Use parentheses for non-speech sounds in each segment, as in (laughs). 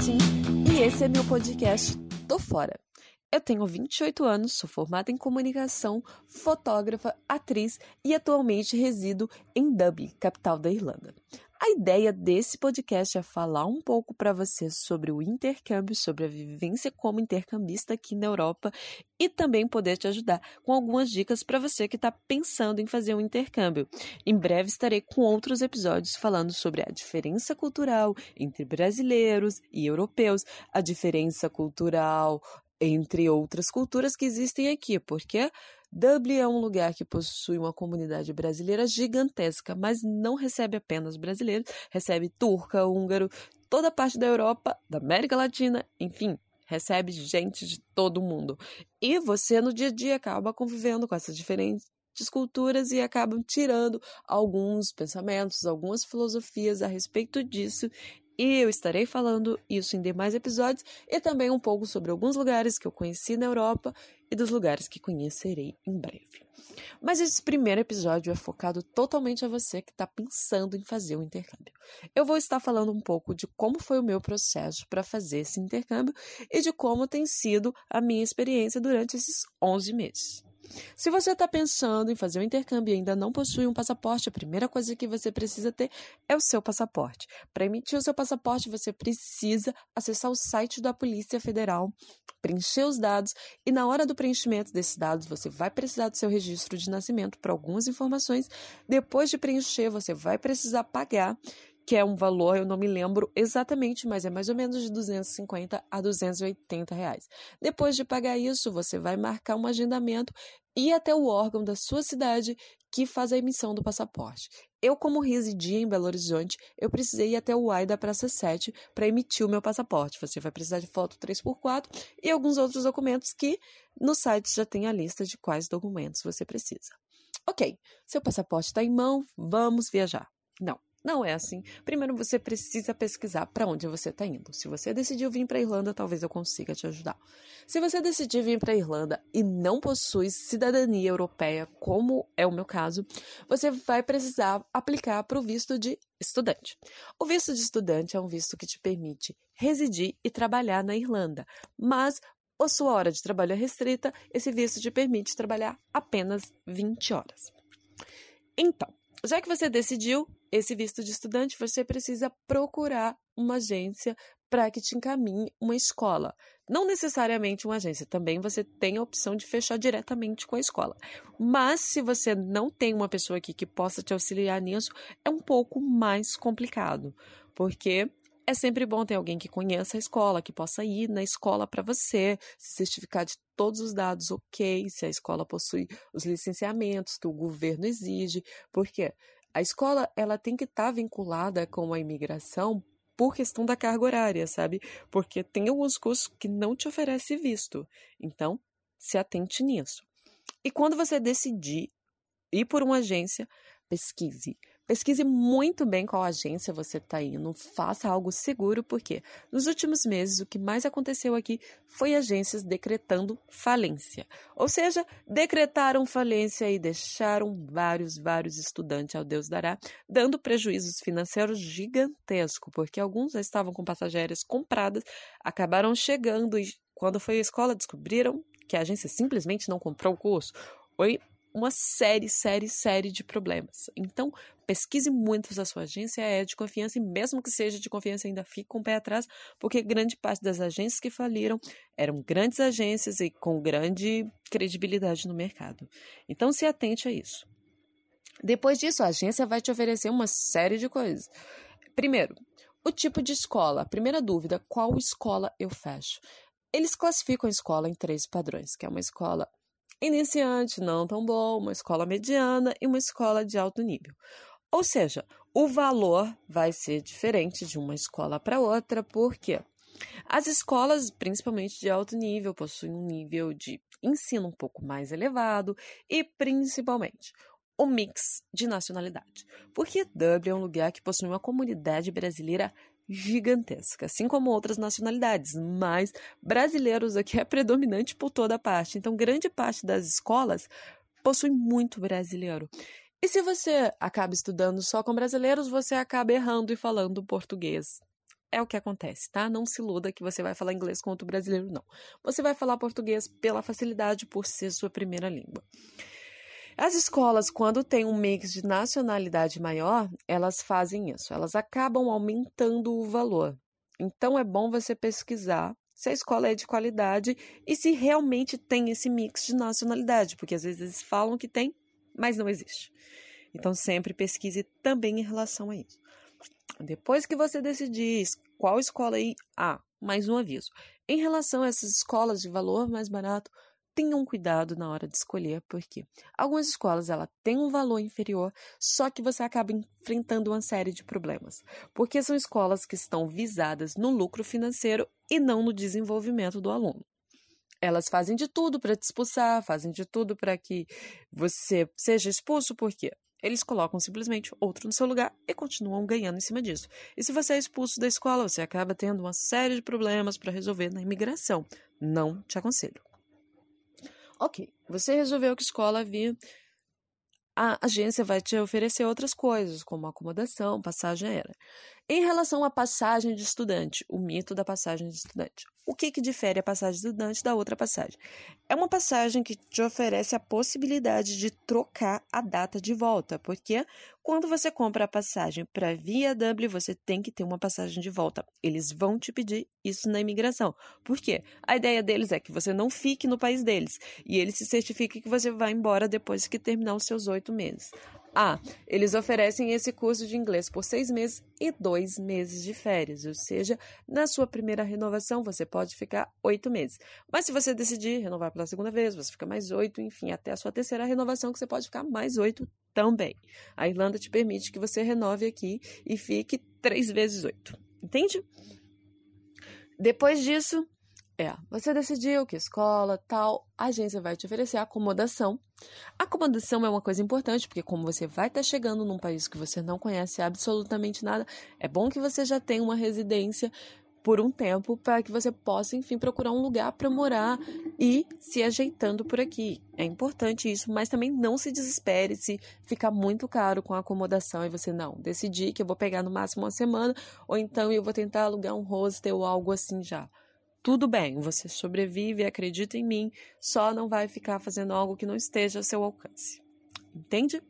E esse é meu podcast Tô Fora. Eu tenho 28 anos, sou formada em comunicação, fotógrafa, atriz e atualmente resido em Dublin, capital da Irlanda. A ideia desse podcast é falar um pouco para você sobre o intercâmbio, sobre a vivência como intercambista aqui na Europa e também poder te ajudar com algumas dicas para você que está pensando em fazer um intercâmbio. Em breve estarei com outros episódios falando sobre a diferença cultural entre brasileiros e europeus, a diferença cultural entre outras culturas que existem aqui, porque Dublin é um lugar que possui uma comunidade brasileira gigantesca, mas não recebe apenas brasileiros, recebe turca, húngaro, toda parte da Europa, da América Latina, enfim, recebe gente de todo mundo. E você no dia a dia acaba convivendo com essas diferentes culturas e acabam tirando alguns pensamentos, algumas filosofias a respeito disso e eu estarei falando isso em demais episódios e também um pouco sobre alguns lugares que eu conheci na Europa e dos lugares que conhecerei em breve. Mas esse primeiro episódio é focado totalmente a você que está pensando em fazer o intercâmbio. Eu vou estar falando um pouco de como foi o meu processo para fazer esse intercâmbio e de como tem sido a minha experiência durante esses 11 meses. Se você está pensando em fazer um intercâmbio e ainda não possui um passaporte, a primeira coisa que você precisa ter é o seu passaporte. Para emitir o seu passaporte, você precisa acessar o site da Polícia Federal, preencher os dados e, na hora do preenchimento desses dados, você vai precisar do seu registro de nascimento para algumas informações. Depois de preencher, você vai precisar pagar que é um valor, eu não me lembro exatamente, mas é mais ou menos de 250 a 280 reais. Depois de pagar isso, você vai marcar um agendamento e até o órgão da sua cidade que faz a emissão do passaporte. Eu, como residia em Belo Horizonte, eu precisei ir até o UAI da Praça 7 para emitir o meu passaporte. Você vai precisar de foto 3x4 e alguns outros documentos que no site já tem a lista de quais documentos você precisa. Ok, seu passaporte está em mão, vamos viajar. Não, não é assim. Primeiro você precisa pesquisar para onde você está indo. Se você decidiu vir para a Irlanda, talvez eu consiga te ajudar. Se você decidir vir para a Irlanda e não possui cidadania europeia, como é o meu caso, você vai precisar aplicar para o visto de estudante. O visto de estudante é um visto que te permite residir e trabalhar na Irlanda, mas a sua hora de trabalho é restrita, esse visto te permite trabalhar apenas 20 horas. Então, já que você decidiu esse visto de estudante, você precisa procurar uma agência para que te encaminhe uma escola. Não necessariamente uma agência, também você tem a opção de fechar diretamente com a escola. Mas se você não tem uma pessoa aqui que possa te auxiliar nisso, é um pouco mais complicado, porque é sempre bom ter alguém que conheça a escola, que possa ir na escola para você, se certificar de todos os dados ok, se a escola possui os licenciamentos que o governo exige, porque a escola ela tem que estar tá vinculada com a imigração por questão da carga horária, sabe? Porque tem alguns cursos que não te oferece visto. Então, se atente nisso. E quando você decidir ir por uma agência, pesquise. Pesquise muito bem qual agência você está indo, faça algo seguro, porque nos últimos meses o que mais aconteceu aqui foi agências decretando falência. Ou seja, decretaram falência e deixaram vários, vários estudantes ao Deus dará, dando prejuízos financeiros gigantescos, porque alguns já estavam com passageiras compradas, acabaram chegando e quando foi à escola descobriram que a agência simplesmente não comprou o curso. Foi uma série, série, série de problemas. Então, pesquise muito se a sua agência é de confiança e mesmo que seja de confiança, ainda fique com o pé atrás, porque grande parte das agências que faliram eram grandes agências e com grande credibilidade no mercado. Então, se atente a isso. Depois disso, a agência vai te oferecer uma série de coisas. Primeiro, o tipo de escola. Primeira dúvida: qual escola eu fecho? Eles classificam a escola em três padrões, que é uma escola iniciante, não tão bom, uma escola mediana e uma escola de alto nível. Ou seja, o valor vai ser diferente de uma escola para outra, porque as escolas, principalmente de alto nível, possuem um nível de ensino um pouco mais elevado e, principalmente, o mix de nacionalidade. Porque Dublin é um lugar que possui uma comunidade brasileira gigantesca, assim como outras nacionalidades, mas brasileiros aqui é predominante por toda parte. Então, grande parte das escolas possui muito brasileiro. E se você acaba estudando só com brasileiros, você acaba errando e falando português é o que acontece, tá? Não se iluda que você vai falar inglês com outro brasileiro, não. Você vai falar português pela facilidade, por ser sua primeira língua. As escolas, quando tem um mix de nacionalidade maior, elas fazem isso, elas acabam aumentando o valor. Então é bom você pesquisar se a escola é de qualidade e se realmente tem esse mix de nacionalidade, porque às vezes eles falam que tem, mas não existe. Então sempre pesquise também em relação a isso. Depois que você decidir qual escola ir, ah, mais um aviso. Em relação a essas escolas de valor mais barato, tenham cuidado na hora de escolher, porque algumas escolas ela têm um valor inferior, só que você acaba enfrentando uma série de problemas, porque são escolas que estão visadas no lucro financeiro e não no desenvolvimento do aluno. Elas fazem de tudo para te expulsar, fazem de tudo para que você seja expulso, por quê? Eles colocam simplesmente outro no seu lugar e continuam ganhando em cima disso. E se você é expulso da escola, você acaba tendo uma série de problemas para resolver na imigração. Não te aconselho. Ok, você resolveu que escola vir, a agência vai te oferecer outras coisas, como acomodação, passagem aérea. Em relação à passagem de estudante, o mito da passagem de estudante. O que, que difere a passagem de estudante da outra passagem? É uma passagem que te oferece a possibilidade de trocar a data de volta, porque quando você compra a passagem para via W, você tem que ter uma passagem de volta. Eles vão te pedir isso na imigração. Por quê? A ideia deles é que você não fique no país deles e eles se certifiquem que você vai embora depois que terminar os seus oito meses. Ah, eles oferecem esse curso de inglês por seis meses e dois meses de férias, ou seja, na sua primeira renovação você pode ficar oito meses. Mas se você decidir renovar pela segunda vez, você fica mais oito, enfim, até a sua terceira renovação que você pode ficar mais oito também. A Irlanda te permite que você renove aqui e fique três vezes oito, entende? Depois disso, é, você decidiu que escola, tal, a agência vai te oferecer acomodação. Acomodação é uma coisa importante, porque como você vai estar tá chegando num país que você não conhece absolutamente nada, é bom que você já tenha uma residência por um tempo para que você possa, enfim, procurar um lugar para morar e se ajeitando por aqui. É importante isso, mas também não se desespere se ficar muito caro com a acomodação e você não decidir que eu vou pegar no máximo uma semana ou então eu vou tentar alugar um hostel ou algo assim já tudo bem, você sobrevive, acredita em mim, só não vai ficar fazendo algo que não esteja a seu alcance. Entende?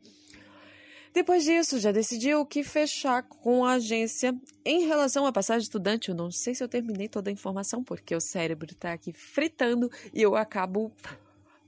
Depois disso, já decidiu o que fechar com a agência. Em relação à passagem estudante, eu não sei se eu terminei toda a informação, porque o cérebro está aqui fritando e eu acabo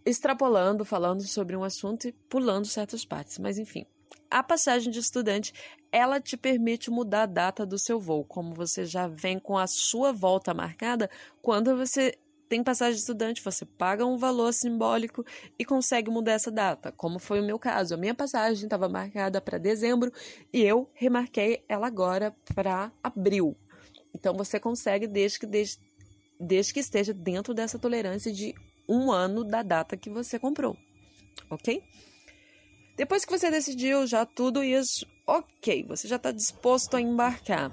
extrapolando, falando sobre um assunto e pulando certas partes. Mas enfim, a passagem de estudante, ela te permite mudar a data do seu voo, como você já vem com a sua volta marcada, quando você tem passagem de estudante, você paga um valor simbólico e consegue mudar essa data, como foi o meu caso. A minha passagem estava marcada para dezembro e eu remarquei ela agora para abril. Então você consegue desde que, desde, desde que esteja dentro dessa tolerância de um ano da data que você comprou, ok? Depois que você decidiu já tudo isso, ok, você já está disposto a embarcar.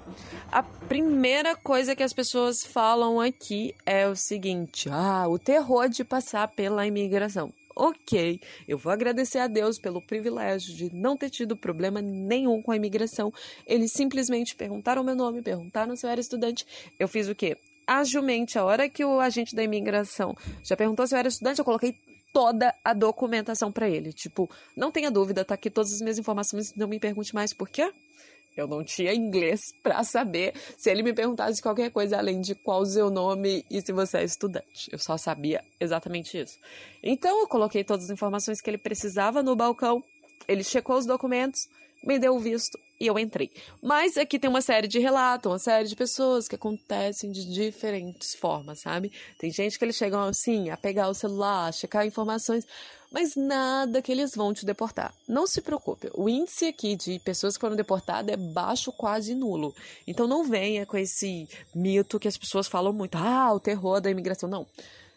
A primeira coisa que as pessoas falam aqui é o seguinte: ah, o terror de passar pela imigração. Ok, eu vou agradecer a Deus pelo privilégio de não ter tido problema nenhum com a imigração. Eles simplesmente perguntaram meu nome, perguntaram se eu era estudante. Eu fiz o quê? Agilmente, a hora que o agente da imigração já perguntou se eu era estudante, eu coloquei toda a documentação para ele. Tipo, não tenha dúvida, tá aqui todas as minhas informações, não me pergunte mais por quê. Eu não tinha inglês (laughs) para saber se ele me perguntasse qualquer coisa além de qual o seu nome e se você é estudante. Eu só sabia exatamente isso. Então eu coloquei todas as informações que ele precisava no balcão. Ele checou os documentos, me deu o visto e eu entrei. Mas aqui tem uma série de relatos, uma série de pessoas que acontecem de diferentes formas, sabe? Tem gente que eles chegam assim a pegar o celular, a checar informações, mas nada que eles vão te deportar. Não se preocupe, o índice aqui de pessoas que foram deportadas é baixo, quase nulo. Então não venha com esse mito que as pessoas falam muito, ah, o terror da imigração. Não.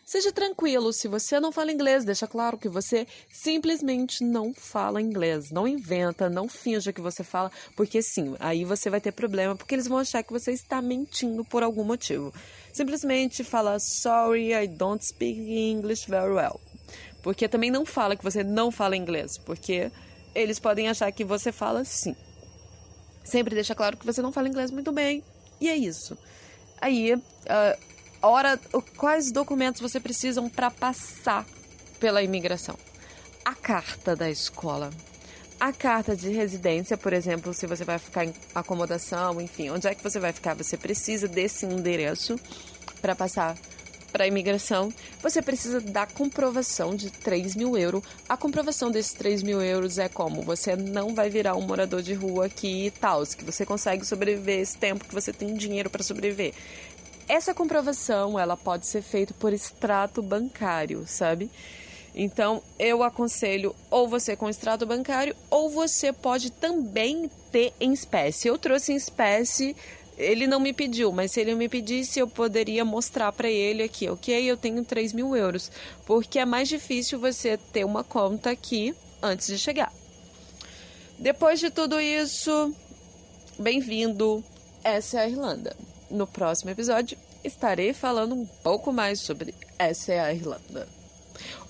Seja tranquilo, se você não fala inglês, deixa claro que você simplesmente não fala inglês. Não inventa, não finja que você fala, porque sim, aí você vai ter problema, porque eles vão achar que você está mentindo por algum motivo. Simplesmente fala sorry, I don't speak English very well. Porque também não fala que você não fala inglês, porque eles podem achar que você fala sim. Sempre deixa claro que você não fala inglês muito bem E é isso. Aí, uh, hora, quais documentos você precisam para passar pela imigração? A carta da escola. A carta de residência, por exemplo, se você vai ficar em acomodação, enfim, onde é que você vai ficar, você precisa desse endereço para passar para a imigração, você precisa da comprovação de 3 mil euros. A comprovação desses 3 mil euros é como? Você não vai virar um morador de rua aqui e tal, que você consegue sobreviver esse tempo que você tem dinheiro para sobreviver. Essa comprovação, ela pode ser feita por extrato bancário, sabe? Então, eu aconselho ou você com extrato bancário ou você pode também ter em espécie. Eu trouxe em espécie ele não me pediu, mas se ele me pedisse, eu poderia mostrar para ele aqui, ok? Eu tenho 3 mil euros, porque é mais difícil você ter uma conta aqui antes de chegar. Depois de tudo isso, bem-vindo. Essa é a Irlanda. No próximo episódio, estarei falando um pouco mais sobre essa é a Irlanda.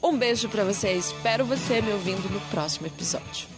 Um beijo para você, espero você me ouvindo no próximo episódio.